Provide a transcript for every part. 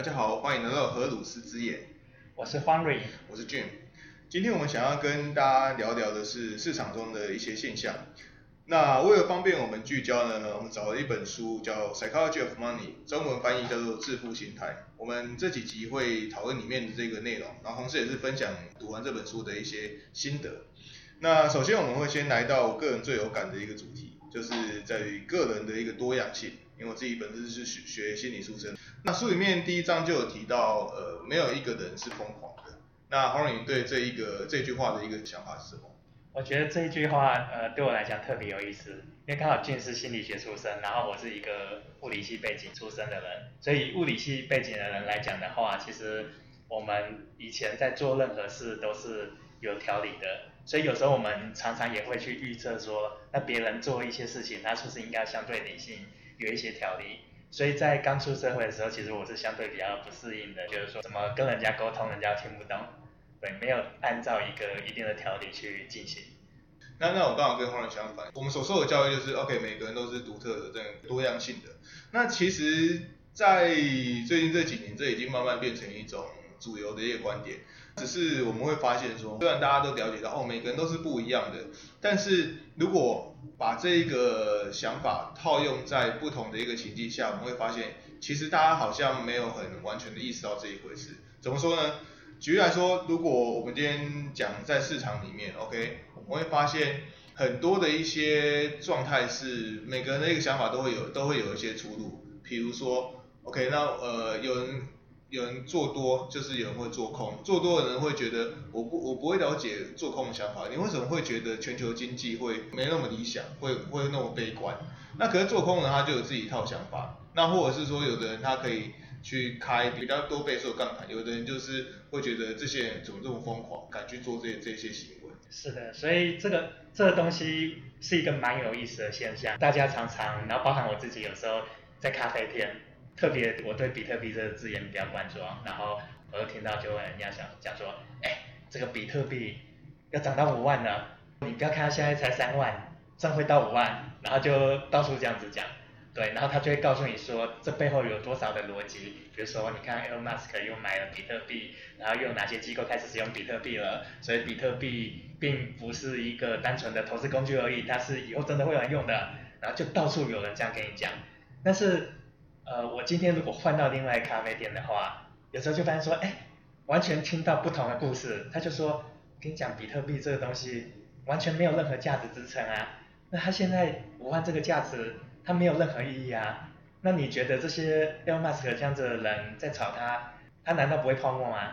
大家好，欢迎来到荷鲁斯之眼，我是方瑞，我是 Jim。今天我们想要跟大家聊聊的是市场中的一些现象。那为了方便我们聚焦呢，我们找了一本书叫《Psychology of Money》，中文翻译叫做《致富心态》。我们这几集会讨论里面的这个内容，然后同时也是分享读完这本书的一些心得。那首先我们会先来到我个人最有感的一个主题，就是在于个人的一个多样性。因为我自己本身是学学心理出身，那书里面第一章就有提到，呃，没有一个人是疯狂的。那黄荣对这一个这句话的一个想法是什么？我觉得这一句话，呃，对我来讲特别有意思，因为刚好俊是心理学出身，然后我是一个物理系背景出身的人，所以物理系背景的人来讲的话，其实我们以前在做任何事都是有条理的，所以有时候我们常常也会去预测说，那别人做一些事情，他是不是应该相对理性？有一些条例，所以在刚出社会的时候，其实我是相对比较不适应的，就是说怎么跟人家沟通，人家听不懂，对，没有按照一个一定的条理去进行。那那我刚好跟黄人相反，我们所受的教育就是，OK，每个人都是独特的，这样多样性的。那其实，在最近这几年，这已经慢慢变成一种主流的一个观点。只是我们会发现说，虽然大家都了解到哦，每个人都是不一样的，但是如果把这个想法套用在不同的一个情境下，我们会发现，其实大家好像没有很完全的意识到这一回事。怎么说呢？举例来说，如果我们今天讲在市场里面，OK，我们会发现很多的一些状态是每个人的一个想法都会有，都会有一些出入。比如说，OK，那呃有人。有人做多，就是有人会做空。做多的人会觉得，我不我不会了解做空的想法。你为什么会觉得全球经济会没那么理想，会会那么悲观？那可是做空人他就有自己一套想法。那或者是说，有的人他可以去开比较多倍数的杠杆，有的人就是会觉得这些人怎么这么疯狂，敢去做这些这些行为。是的，所以这个这个东西是一个蛮有意思的现象。大家常常，然后包含我自己，有时候在咖啡店。特别我对比特币这个字眼比较关注啊，然后我又听到就人家讲讲说，哎，这个比特币要涨到五万了，你不要看它现在才三万，样会到五万，然后就到处这样子讲，对，然后他就会告诉你说这背后有多少的逻辑，比如说你看 Elon Musk 又买了比特币，然后又哪些机构开始使用比特币了，所以比特币并不是一个单纯的投资工具而已，它是以后真的会有人用的，然后就到处有人这样跟你讲，但是。呃，我今天如果换到另外咖啡店的话，有时候就发现说，哎，完全听到不同的故事。他就说，跟你讲比特币这个东西完全没有任何价值支撑啊。那他现在五万这个价值，它没有任何意义啊。那你觉得这些 Elon Musk 这样子的人在炒它，他难道不会泡沫吗？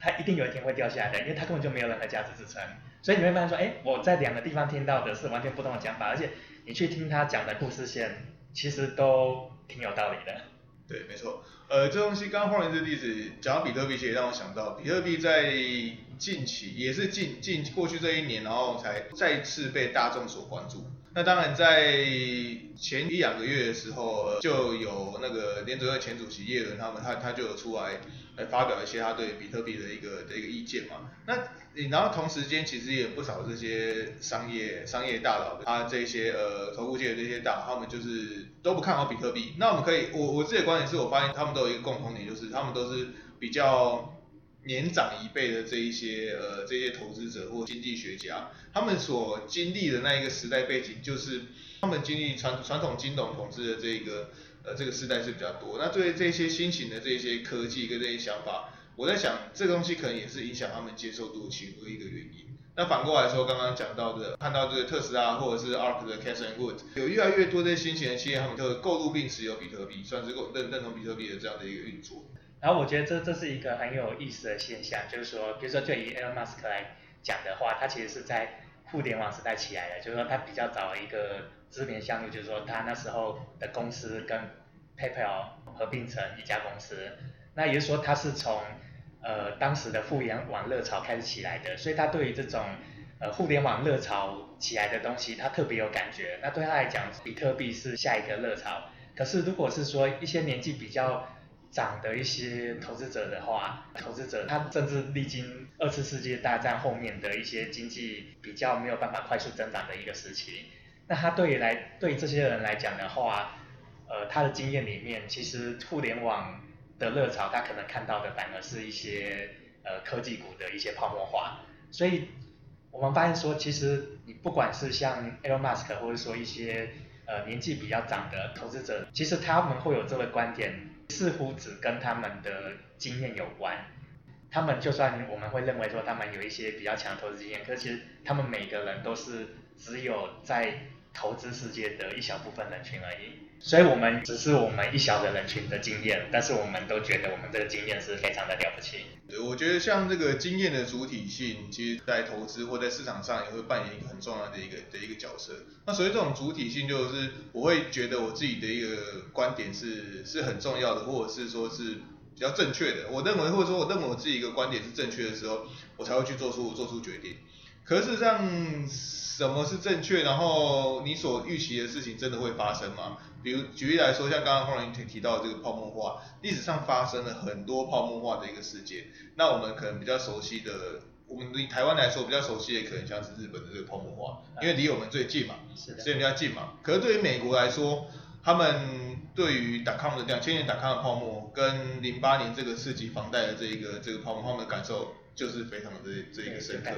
他一定有一天会掉下来的，因为他根本就没有任何价值支撑。所以你会发现说，哎，我在两个地方听到的是完全不同的讲法，而且你去听他讲的故事线，其实都。挺有道理的，对，没错。呃，这东西刚刚放的这例子，讲到比特币，其实也让我想到，比特币在近期也是近近过去这一年，然后才再次被大众所关注。那当然，在前一两个月的时候，就有那个联准会前主席耶伦他们，他他就有出来来发表一些他对比特币的一个的一个意见嘛。那然后同时间，其实也不少这些商业商业大佬，他这些呃投顾界的这些大佬，他们就是都不看好比特币。那我们可以，我我自己的观点是我发现他们都有一个共同点，就是他们都是比较。年长一辈的这一些呃这些投资者或经济学家，他们所经历的那一个时代背景，就是他们经历传传统金融统治的这个呃这个时代是比较多。那对这些新型的这些科技跟这些想法，我在想这个东西可能也是影响他们接受度其中一个原因。那反过来说，刚刚讲到的，看到这个特斯拉或者是 ARK 的 Cathie Wood，有越来越多这些新型的企业，他们就购入并持有比特币，算是认认同比特币的这样的一个运作。然后我觉得这这是一个很有意思的现象，就是说，比如说就以 Elon Musk 来讲的话，他其实是在互联网时代起来的，就是说他比较早一个知名项目，就是说他那时候的公司跟 PayPal 合并成一家公司，那也就是说他是从呃当时的互联网热潮开始起来的，所以他对于这种呃互联网热潮起来的东西，他特别有感觉。那对他来讲，比特币是下一个热潮。可是如果是说一些年纪比较涨的一些投资者的话，投资者他甚至历经二次世界大战后面的一些经济比较没有办法快速增长的一个时期，那他对于来对这些人来讲的话，呃，他的经验里面，其实互联网的热潮，他可能看到的反而是一些呃科技股的一些泡沫化，所以我们发现说，其实你不管是像 Elon Musk 或者说一些呃年纪比较长的投资者，其实他们会有这个观点，似乎只跟他们的经验有关。他们就算我们会认为说他们有一些比较强的投资经验，可是其实他们每个人都是只有在投资世界的一小部分人群而已。所以我们只是我们一小的人群的经验，但是我们都觉得我们这个经验是非常的了不起。对，我觉得像这个经验的主体性，其实在投资或在市场上也会扮演一个很重要的一个的一个角色。那所以这种主体性，就是我会觉得我自己的一个观点是是很重要的，或者是说是比较正确的。我认为或者说我认为我自己一个观点是正确的时候，我才会去做出做出决定。可是这样什么是正确？然后你所预期的事情真的会发生吗？比如举例来说，像刚刚黄仁提提到这个泡沫化，历史上发生了很多泡沫化的一个事件。那我们可能比较熟悉的，我们以台湾来说比较熟悉的，可能像是日本的这个泡沫化，因为离我们最近嘛，所以比较近嘛。可是对于美国来说，他们对于打抗的两千年打抗的泡沫，跟零八年这个刺激房贷的这一个这个泡沫，他们的感受。就是非常的这这一个深刻，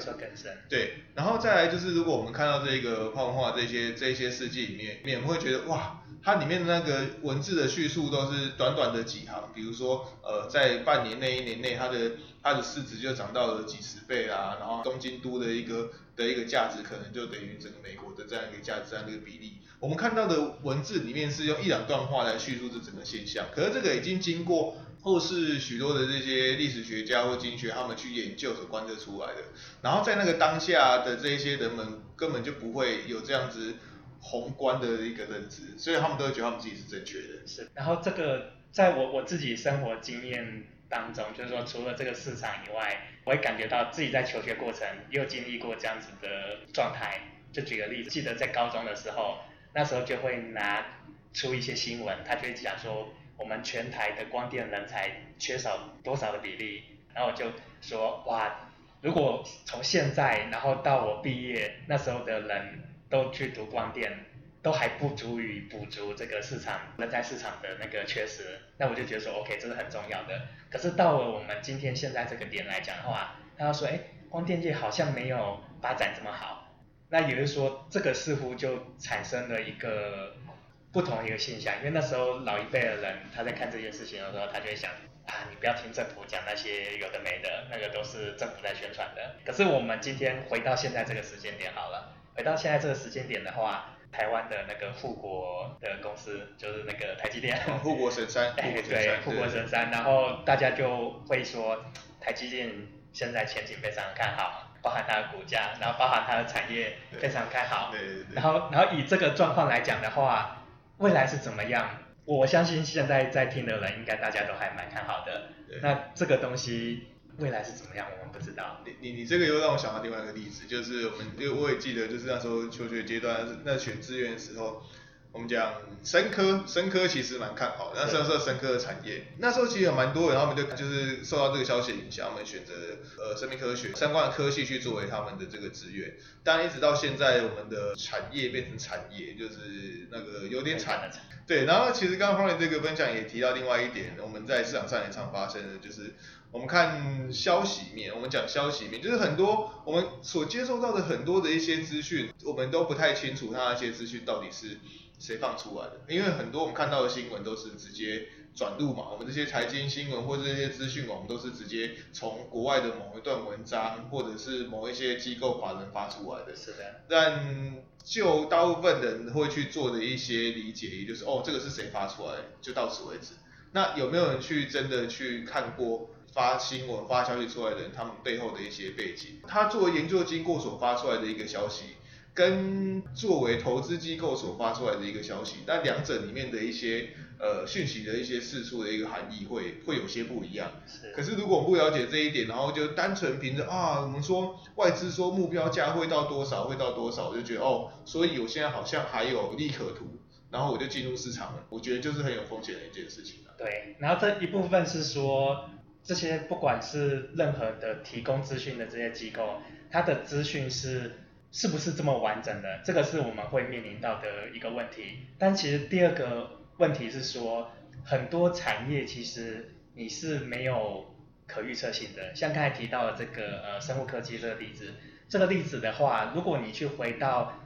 对，然后再来就是如果我们看到这个泡沫化这些这些事迹里面，你们会觉得哇，它里面的那个文字的叙述都是短短的几行，比如说呃在半年内一年内它的它的市值就涨到了几十倍啦，然后东京都的一个的一个价值可能就等于整个美国的这样一个价值这样一个比例，我们看到的文字里面是用一两段话来叙述这整个现象，可是这个已经经过。或是许多的这些历史学家或经学，他们去研究所观测出来的，然后在那个当下的这一些人们根本就不会有这样子宏观的一个认知，所以他们都会觉得他们自己是正确的。是，然后这个在我我自己生活经验当中，就是说除了这个市场以外，我也感觉到自己在求学过程又经历过这样子的状态。就举个例子，记得在高中的时候，那时候就会拿出一些新闻，他就会讲说。我们全台的光电人才缺少多少的比例？然后我就说，哇，如果从现在然后到我毕业那时候的人都去读光电，都还不足以补足这个市场人才市场的那个缺失，那我就觉得说，OK，这是很重要的。可是到了我们今天现在这个点来讲的话，他说，哎，光电界好像没有发展这么好，那也就是说，这个似乎就产生了一个。不同一个现象，因为那时候老一辈的人他在看这件事情的时候，他就会想啊，你不要听政府讲那些有的没的，那个都是政府在宣传的。可是我们今天回到现在这个时间点好了，回到现在这个时间点的话，台湾的那个富国的公司就是那个台积电，富国神山，对，富国神山，然后大家就会说台积电现在前景非常看好，包含它的股价，然后包含它的产业非常看好，对对对，然后然后以这个状况来讲的话。未来是怎么样？我相信现在在听的人，应该大家都还蛮看好的。那这个东西未来是怎么样，我们不知道。你你你这个又让我想到另外一个例子，就是我们因为我也记得，就是那时候求学阶段，那选志愿的时候。我们讲深科，深科其实蛮看好，那时候深科的产业，那时候其实有蛮多人，他们就就是受到这个消息影响，他们选择呃生命科学相关的科系去作为他们的这个志愿。但一直到现在，我们的产业变成产业，就是那个有点惨。对，然后其实刚刚方面这个分享也提到另外一点，我们在市场上也常发生的，就是我们看消息面，我们讲消息面，就是很多我们所接受到的很多的一些资讯，我们都不太清楚它那些资讯到底是。谁放出来的？因为很多我们看到的新闻都是直接转录嘛，我们这些财经新闻或者这些资讯网都是直接从国外的某一段文章或者是某一些机构法人发出来的。是的。但就大部分人会去做的一些理解，也就是哦，这个是谁发出来，就到此为止。那有没有人去真的去看过发新闻、发消息出来的人，他们背后的一些背景？他作为研究经过所发出来的一个消息。跟作为投资机构所发出来的一个消息，但两者里面的一些呃讯息的一些释出的一个含义会会有些不一样。是。可是如果不了解这一点，然后就单纯凭着啊，我们说外资说目标价会到多少，会到多少，我就觉得哦，所以我现在好像还有利可图，然后我就进入市场了。我觉得就是很有风险的一件事情对，然后这一部分是说这些不管是任何的提供资讯的这些机构，它的资讯是。是不是这么完整的？这个是我们会面临到的一个问题。但其实第二个问题是说，很多产业其实你是没有可预测性的。像刚才提到的这个呃生物科技这个例子，这个例子的话，如果你去回到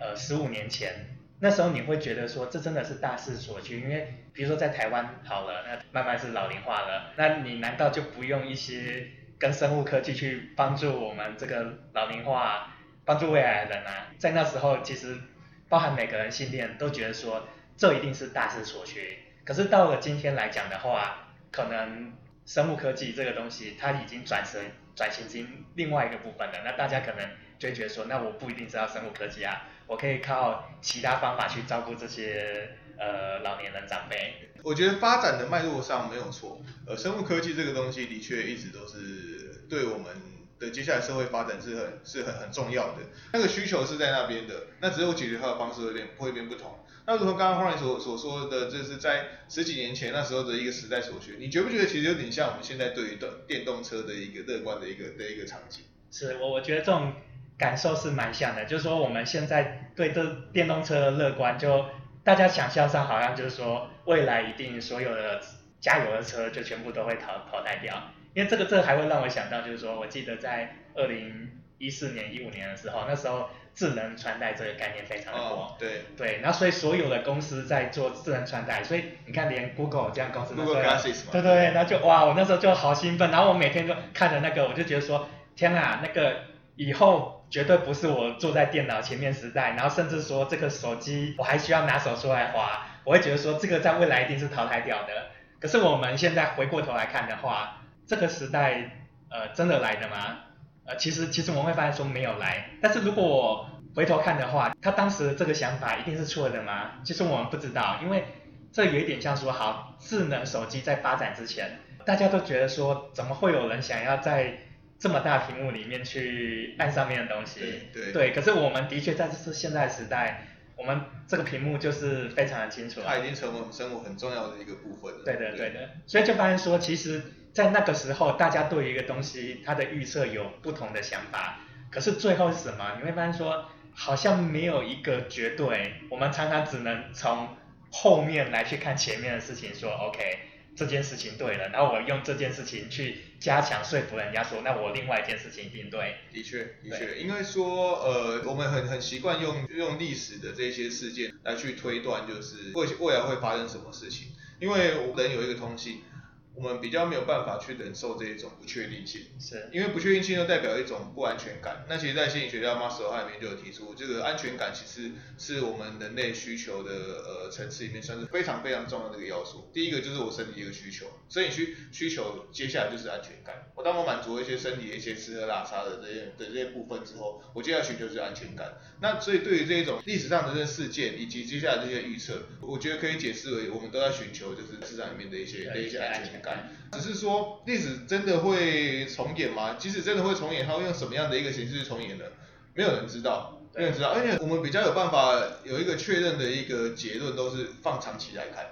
呃十五年前，那时候你会觉得说这真的是大势所趋，因为比如说在台湾好了，那慢慢是老龄化了，那你难道就不用一些跟生物科技去帮助我们这个老龄化，帮助未来的人啊？在那时候其实包含每个人心里都觉得说这一定是大势所趋。可是到了今天来讲的话，可能生物科技这个东西它已经转身转型成另外一个部分了。那大家可能就会觉得说，那我不一定知道生物科技啊，我可以靠其他方法去照顾这些呃老年人长辈。我觉得发展的脉络上没有错，呃，生物科技这个东西的确一直都是对我们的接下来社会发展是很是很很重要的。那个需求是在那边的，那只有解决它的方式有点会变不同。那如同刚刚黄磊所所说的，就是在十几年前那时候的一个时代所学，你觉不觉得其实有点像我们现在对于电电动车的一个乐观的一个的一个场景？是我我觉得这种感受是蛮像的，就是说我们现在对这电动车的乐观，就大家想象上好像就是说未来一定所有的加油的车就全部都会淘淘汰掉，因为这个这个还会让我想到就是说我记得在二零一四年一五年的时候，那时候。智能穿戴这个概念非常的火，对对，然后所以所有的公司在做智能穿戴，所以你看连 Google 这样公司都对对对，那就哇，我那时候就好兴奋，然后我每天都看着那个，我就觉得说，天啊，那个以后绝对不是我坐在电脑前面时代，然后甚至说这个手机我还需要拿手出来滑，我会觉得说这个在未来一定是淘汰掉的。可是我们现在回过头来看的话，这个时代呃真的来的吗？呃，其实其实我们会发现说没有来，但是如果我回头看的话，他当时这个想法一定是错的吗？其实我们不知道，因为这有一点像说，好，智能手机在发展之前，大家都觉得说，怎么会有人想要在这么大屏幕里面去按上面的东西？对对。可是我们的确在这是现在时代，我们这个屏幕就是非常的清楚。它已经成为我们生活很重要的一个部分了。对的对的，所以就发现说，其实。在那个时候，大家对于一个东西，它的预测有不同的想法，可是最后是什么？你会发现说，好像没有一个绝对。我们常常只能从后面来去看前面的事情，说 OK，这件事情对了，然后我用这件事情去加强说服人家说，那我另外一件事情一定对。的确，的确，因为说呃，我们很很习惯用用历史的这些事件来去推断，就是未未来会发生什么事情，因为人有一个通性。我们比较没有办法去忍受这一种不确定性，是因为不确定性又代表一种不安全感。那其实，在心理学家 s l o 里面就有提出，这个安全感其实是我们人类需求的呃层次里面算是非常非常重要的一个要素。第一个就是我身体一个需求，生理需需求，接下来就是安全感。我当我满足了一些身体的一些吃喝拉撒的这些的这些部分之后，我接下来需求就是安全感。那所以对于这一种历史上的这些事件以及接下来这些预测，我觉得可以解释为我们都在寻求就是市场里面的一些的一些安全感。只是说历史真的会重演吗？即使真的会重演，它会用什么样的一个形式去重演呢？没有人知道，没有人知道。而且我们比较有办法有一个确认的一个结论，都是放长期来看，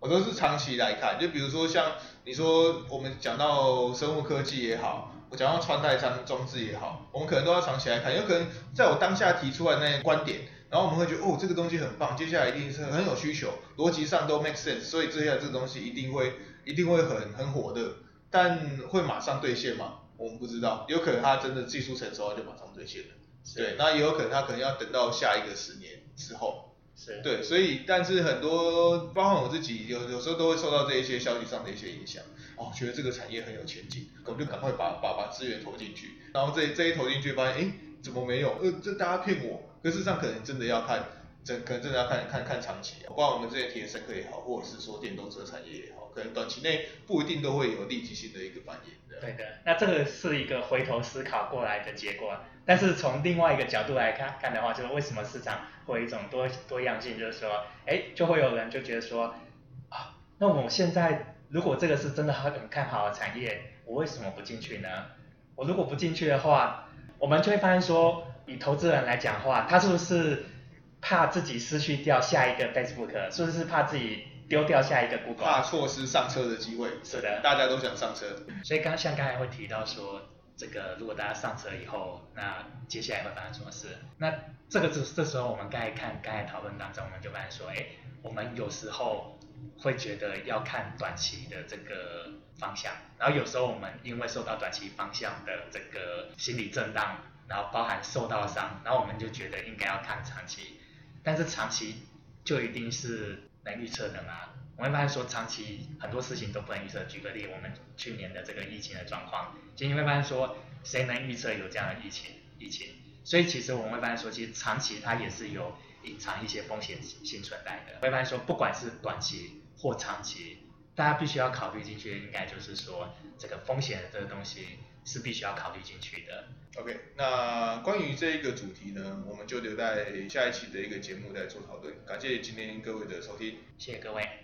我都是长期来看。就比如说像你说我们讲到生物科技也好，我讲到穿戴装装置也好，我们可能都要长期来看。有可能在我当下提出来那些观点，然后我们会觉得哦这个东西很棒，接下来一定是很有需求，逻辑上都 make sense，所以接下来这个东西一定会。一定会很很火的，但会马上兑现吗？我们不知道，有可能他真的技术成熟了就马上兑现了。对，那也有可能他可能要等到下一个十年之后。是。对，所以但是很多，包括我自己，有有时候都会受到这一些消息上的一些影响。哦，觉得这个产业很有前景，我们就赶快把把把资源投进去。然后这这一投进去，发现哎，怎么没有？呃，这大家骗我。可事实上可能真的要看，真可能真的要看看看长期。不管我们之前提的深刻也好，或者是说电动车产业也好。可能短期内不一定都会有立即性的一个反应。对的，那这个是一个回头思考过来的结果。但是从另外一个角度来看看的话，就是为什么市场会有一种多多样性？就是说，哎，就会有人就觉得说，啊，那我现在如果这个是真的很看好的产业，我为什么不进去呢？我如果不进去的话，我们就会发现说，以投资人来讲的话，他是不是怕自己失去掉下一个 Facebook？是不是怕自己？丢掉下一个 Google，怕错失上车的机会。是的，大家都想上车。所以刚像刚才会提到说，这个如果大家上车以后，那接下来会发生什么事？那这个这这时候我们刚才看刚才讨论当中，我们就发现说，哎，我们有时候会觉得要看短期的这个方向，然后有时候我们因为受到短期方向的这个心理震荡，然后包含受到伤，然后我们就觉得应该要看长期，但是长期就一定是能预测的吗？我们发现说长期很多事情都不能预测。举个例，我们去年的这个疫情的状况，其实你会发现说，谁能预测有这样的疫情？疫情，所以其实我们会发现说，其实长期它也是有隐藏一些风险性存在的。会发现说，不管是短期或长期，大家必须要考虑进去的，应该就是说这个风险的这个东西是必须要考虑进去的。OK，那关于这一个主题呢，我们就留在下一期的一个节目再做讨论。感谢今天各位的收听，谢谢各位。